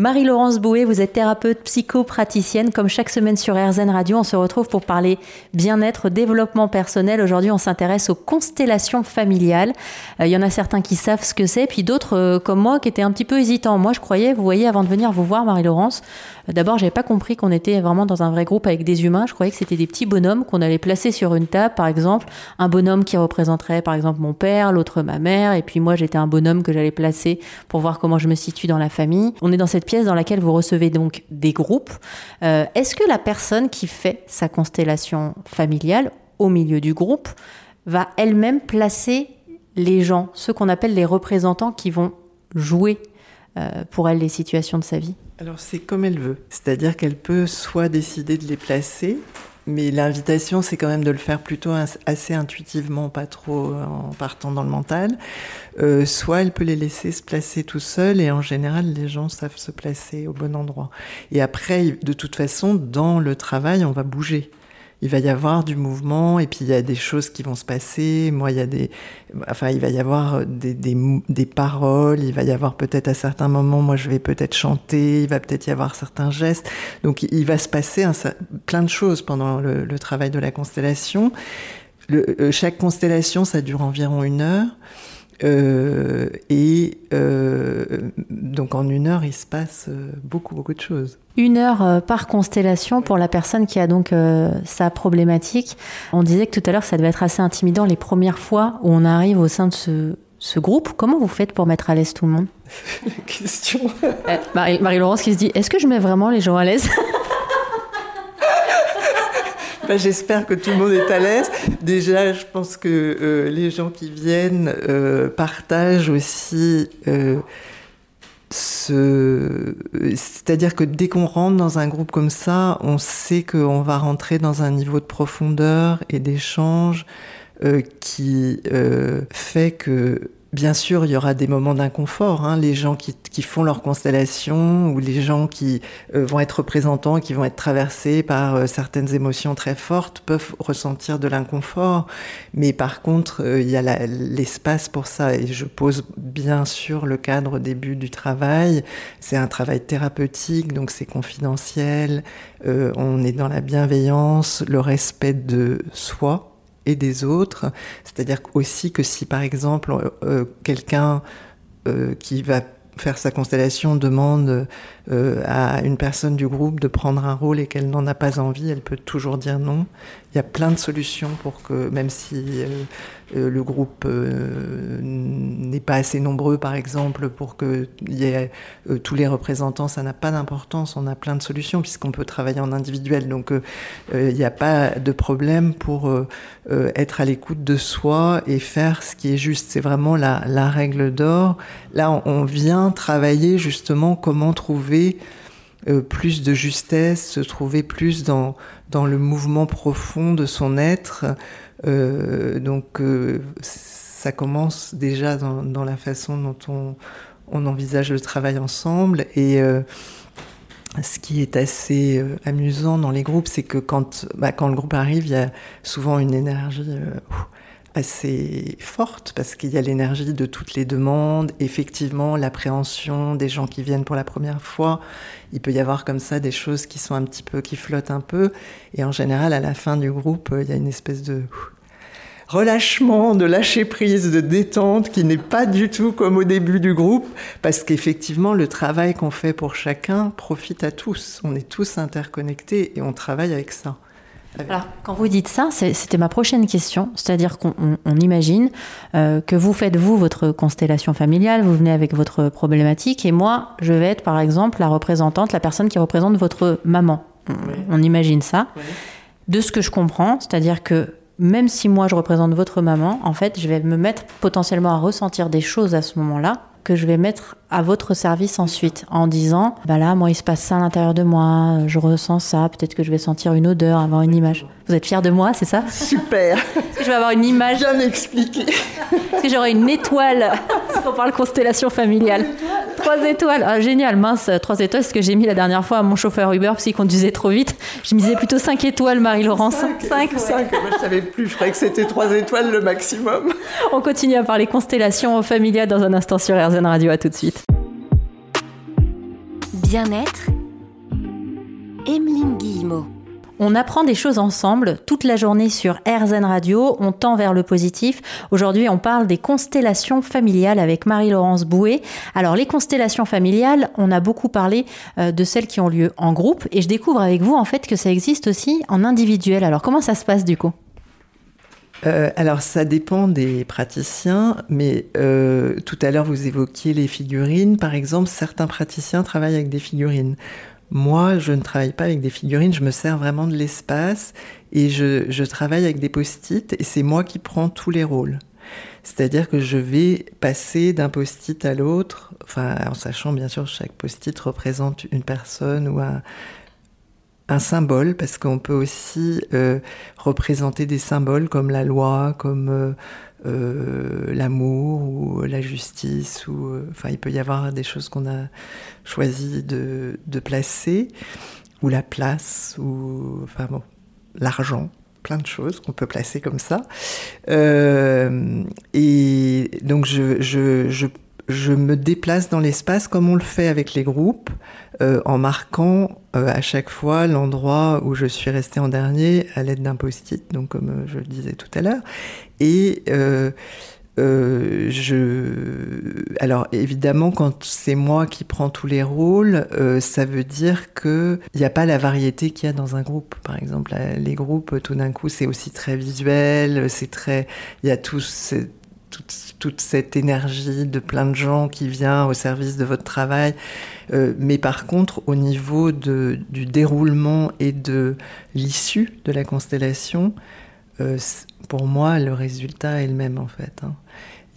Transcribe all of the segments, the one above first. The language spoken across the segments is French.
Marie-Laurence Bouet, vous êtes thérapeute psychopraticienne. Comme chaque semaine sur RZN Radio, on se retrouve pour parler bien-être, développement personnel. Aujourd'hui, on s'intéresse aux constellations familiales. Euh, il y en a certains qui savent ce que c'est, puis d'autres, euh, comme moi, qui étaient un petit peu hésitants. Moi, je croyais, vous voyez, avant de venir vous voir, Marie-Laurence, euh, d'abord, j'avais pas compris qu'on était vraiment dans un vrai groupe avec des humains. Je croyais que c'était des petits bonhommes qu'on allait placer sur une table, par exemple. Un bonhomme qui représenterait, par exemple, mon père, l'autre ma mère, et puis moi, j'étais un bonhomme que j'allais placer pour voir comment je me situe dans la famille. On est dans cette pièce dans laquelle vous recevez donc des groupes. Euh, Est-ce que la personne qui fait sa constellation familiale au milieu du groupe va elle-même placer les gens, ceux qu'on appelle les représentants qui vont jouer euh, pour elle les situations de sa vie? Alors c'est comme elle veut, c'est-à-dire qu'elle peut soit décider de les placer, mais l'invitation, c'est quand même de le faire plutôt assez intuitivement, pas trop en partant dans le mental. Euh, soit elle peut les laisser se placer tout seul, et en général, les gens savent se placer au bon endroit. Et après, de toute façon, dans le travail, on va bouger il va y avoir du mouvement et puis il y a des choses qui vont se passer. Moi, il y a des, enfin, il va y avoir des, des, des paroles. Il va y avoir peut-être à certains moments, moi, je vais peut-être chanter. Il va peut-être y avoir certains gestes. Donc, il va se passer un, plein de choses pendant le, le travail de la constellation. Le, euh, chaque constellation, ça dure environ une heure. Euh, et euh, donc en une heure, il se passe euh, beaucoup, beaucoup de choses. Une heure euh, par constellation pour la personne qui a donc euh, sa problématique. On disait que tout à l'heure, ça devait être assez intimidant les premières fois où on arrive au sein de ce, ce groupe. Comment vous faites pour mettre à l'aise tout le monde? Question. Marie-Laurence qui se dit, est-ce que je mets vraiment les gens à l'aise? ben, J'espère que tout le monde est à l'aise. Déjà, je pense que euh, les gens qui viennent euh, partagent aussi euh, ce... C'est-à-dire que dès qu'on rentre dans un groupe comme ça, on sait qu'on va rentrer dans un niveau de profondeur et d'échange qui fait que Bien sûr, il y aura des moments d'inconfort. Hein, les gens qui, qui, font leur constellation ou les gens qui euh, vont être représentants, qui vont être traversés par euh, certaines émotions très fortes, peuvent ressentir de l'inconfort. Mais par contre, euh, il y a l'espace pour ça. Et je pose bien sûr le cadre au début du travail. C'est un travail thérapeutique, donc c'est confidentiel. Euh, on est dans la bienveillance, le respect de soi et des autres. C'est-à-dire aussi que si par exemple euh, quelqu'un euh, qui va faire sa constellation demande euh, à une personne du groupe de prendre un rôle et qu'elle n'en a pas envie, elle peut toujours dire non. Il y a plein de solutions pour que, même si euh, euh, le groupe n'est pas assez nombreux, par exemple, pour qu'il y ait tous les représentants, ça n'a pas d'importance. On a plein de solutions puisqu'on peut travailler en individuel. Donc, il n'y a pas de problème pour être à l'écoute de soi et faire ce qui est juste. C'est vraiment la, règle d'or. Là, on vient travailler justement comment trouver euh, plus de justesse, se trouver plus dans, dans le mouvement profond de son être. Euh, donc euh, ça commence déjà dans, dans, la façon dont on, on envisage le travail ensemble. Et ce qui est assez amusant dans les groupes, c'est que quand, bah, quand le groupe arrive, il y a souvent une énergie assez forte parce qu'il y a l'énergie de toutes les demandes, effectivement l'appréhension des gens qui viennent pour la première fois. Il peut y avoir comme ça des choses qui sont un petit peu, qui flottent un peu. Et en général, à la fin du groupe, il y a une espèce de relâchement, de lâcher prise, de détente qui n'est pas du tout comme au début du groupe parce qu'effectivement, le travail qu'on fait pour chacun profite à tous. On est tous interconnectés et on travaille avec ça. Alors, quand vous dites ça, c'était ma prochaine question. C'est-à-dire qu'on on, on imagine euh, que vous faites, vous, votre constellation familiale, vous venez avec votre problématique, et moi, je vais être, par exemple, la représentante, la personne qui représente votre maman. On, oui. on imagine ça. Oui. De ce que je comprends, c'est-à-dire que même si moi, je représente votre maman, en fait, je vais me mettre potentiellement à ressentir des choses à ce moment-là que je vais mettre à votre service ensuite en disant bah là moi il se passe ça à l'intérieur de moi je ressens ça peut-être que je vais sentir une odeur avoir une image. Vous êtes fier de moi c'est ça? Super. Je vais avoir une image? Bien expliqué. Est-ce que j'aurai une étoile? Parce qu'on parle constellation familiale. Trois étoiles, ah, génial, mince, trois étoiles, ce que j'ai mis la dernière fois à mon chauffeur Uber parce qu'il conduisait trop vite. Je misais plutôt cinq étoiles, Marie-Laurence. Cinq, cinq, moi je savais plus, je croyais que c'était trois étoiles le maximum. On continue à parler constellations familiales dans un instant sur RZN Radio, à tout de suite. Bien-être, Emeline Guillemot. On apprend des choses ensemble toute la journée sur RZN Radio, on tend vers le positif. Aujourd'hui, on parle des constellations familiales avec Marie-Laurence Bouet. Alors, les constellations familiales, on a beaucoup parlé euh, de celles qui ont lieu en groupe et je découvre avec vous en fait que ça existe aussi en individuel. Alors, comment ça se passe du coup? Euh, alors ça dépend des praticiens, mais euh, tout à l'heure vous évoquiez les figurines. Par exemple, certains praticiens travaillent avec des figurines. Moi, je ne travaille pas avec des figurines, je me sers vraiment de l'espace et je, travaille avec des post-it et c'est moi qui prends tous les rôles. C'est-à-dire que je vais passer d'un post-it à l'autre, enfin, en sachant bien sûr que chaque post-it représente une personne ou un, un symbole, parce qu'on peut aussi euh, représenter des symboles comme la loi, comme euh, euh, l'amour ou la justice, ou enfin il peut y avoir des choses qu'on a choisi de, placer, ou la place, ou enfin bon, l'argent plein de choses qu'on peut placer comme ça. et donc je, je je me déplace dans l'espace comme on le fait avec les groupes, euh, en marquant euh, à chaque fois l'endroit où je suis resté en dernier à l'aide d'un post-it, donc comme euh, je le disais tout à l'heure. Et je... Alors évidemment, quand c'est moi qui prends tous les rôles, ça veut dire qu'il n'y a pas la variété qu'il y a dans un groupe. Par exemple, les groupes, tout d'un coup, c'est aussi très visuel, c'est très... Il y a tout toute, cette énergie de plein de gens qui vient au service de votre travail. Euh, mais par contre, au niveau du déroulement et de l'issue de la constellation, euh, pour moi, le résultat est le même en fait. Hein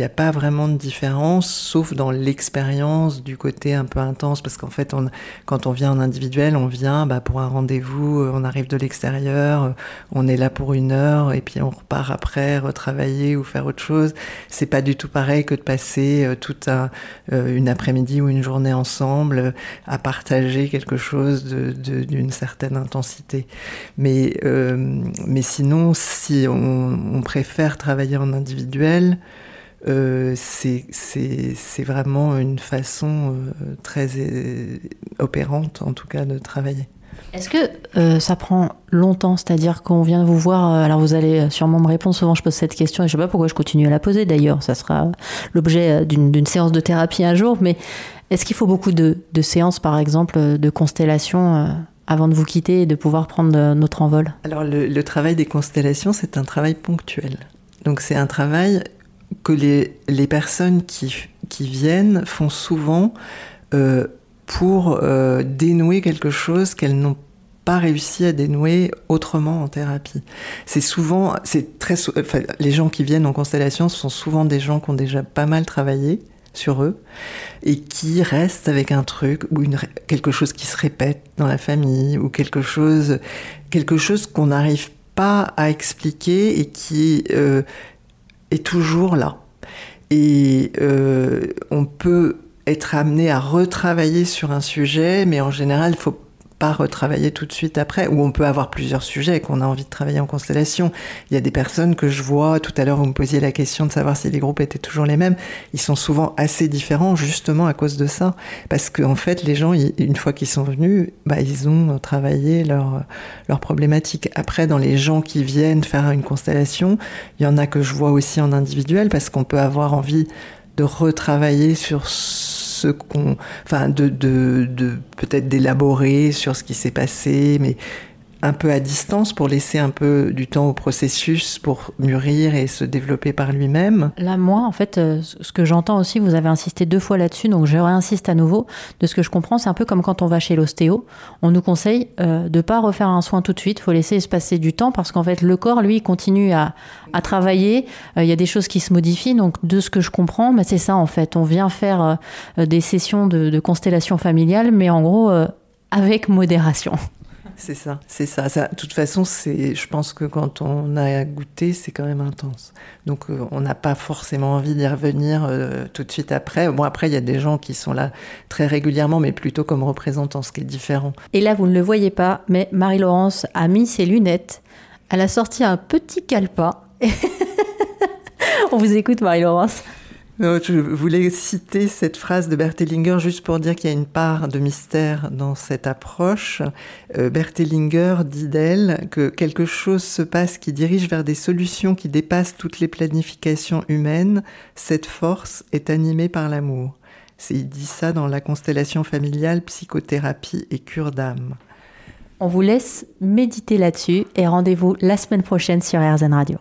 n'y a pas vraiment de différence, sauf dans l'expérience du côté un peu intense, parce qu'en fait, on, quand on vient en individuel, on vient bah, pour un rendez-vous, euh, on arrive de l'extérieur, euh, on est là pour une heure, et puis on repart après, retravailler ou faire autre chose. C'est pas du tout pareil que de passer euh, toute un, une après-midi ou une journée ensemble à partager quelque chose d'une certaine intensité. Mais, mais sinon, si on préfère travailler en individuel, euh, c'est vraiment une façon euh, très euh, opérante, en tout cas, de travailler. Est-ce que ça prend longtemps? C'est-à-dire qu'on vient vous voir, alors vous allez sûrement me répondre, souvent je pose cette question et je ne sais pas pourquoi je continue à la poser d'ailleurs, ça sera l'objet d'une séance de thérapie un jour, mais est-ce qu'il faut beaucoup de, de, séances par exemple de constellations avant de vous quitter et de pouvoir prendre notre envol? Alors le, le travail des constellations c'est un travail ponctuel. Donc c'est un travail que les, les personnes qui, qui, viennent font souvent euh, pour euh, dénouer quelque chose qu'elles n'ont pas réussi à dénouer autrement en thérapie. C'est souvent, c'est très, les gens qui viennent en constellation sont souvent des gens qui ont déjà pas mal travaillé sur eux et qui restent avec un truc ou une, quelque chose qui se répète dans la famille ou quelque chose, quelque chose qu'on n'arrive pas à expliquer et qui euh, est toujours là. Et euh, on peut être amené à retravailler sur un sujet, mais en général, il faut pas retravailler tout de suite après, ou on peut avoir plusieurs sujets qu'on a envie de travailler en constellation. Il y a des personnes que je vois, tout à l'heure vous me posiez la question de savoir si les groupes étaient toujours les mêmes, ils sont souvent assez différents justement à cause de ça, parce qu'en en fait les gens, une fois qu'ils sont venus, bah, ils ont travaillé leur, leur problématique. Après, dans les gens qui viennent faire une constellation, il y en a que je vois aussi en individuel, parce qu'on peut avoir envie de retravailler sur ce qu'on, enfin, de, de, de peut-être d'élaborer sur ce qui s'est passé, mais un peu à distance pour laisser un peu du temps au processus pour mûrir et se développer par lui-même. Là, moi, en fait, euh, ce que j'entends aussi, vous avez insisté deux fois là-dessus, donc je réinsiste à nouveau. De ce que je comprends, c'est un peu comme quand on va chez l'ostéo. On nous conseille euh, de pas refaire un soin tout de suite. Il faut laisser se passer du temps parce qu'en fait, le corps, lui, continue à, travailler. Euh, il y a des choses qui se modifient. Donc, de ce que je comprends, mais c'est ça, en fait. On vient faire des sessions de, de constellation familiale, mais en gros, avec modération. C'est ça, c'est ça. De toute façon, c'est, je pense que quand on a goûté, c'est quand même intense. Donc, euh, on n'a pas forcément envie d'y revenir euh, tout de suite après. Bon, après, il y a des gens qui sont là très régulièrement, mais plutôt comme représentants, ce qui est différent. Et là, vous ne le voyez pas, mais Marie-Laurence a mis ses lunettes. Elle a sorti un petit calepin. on vous écoute, Marie-Laurence. Je voulais citer cette phrase de Berthellinger juste pour dire qu'il y a une part de mystère dans cette approche. Euh, dit d'elle que quelque chose se passe qui dirige vers des solutions qui dépassent toutes les planifications humaines. Cette force est animée par l'amour. Il dit ça dans la constellation familiale, psychothérapie et cure d'âme. On vous laisse méditer là-dessus et rendez-vous la semaine prochaine sur RZN Radio.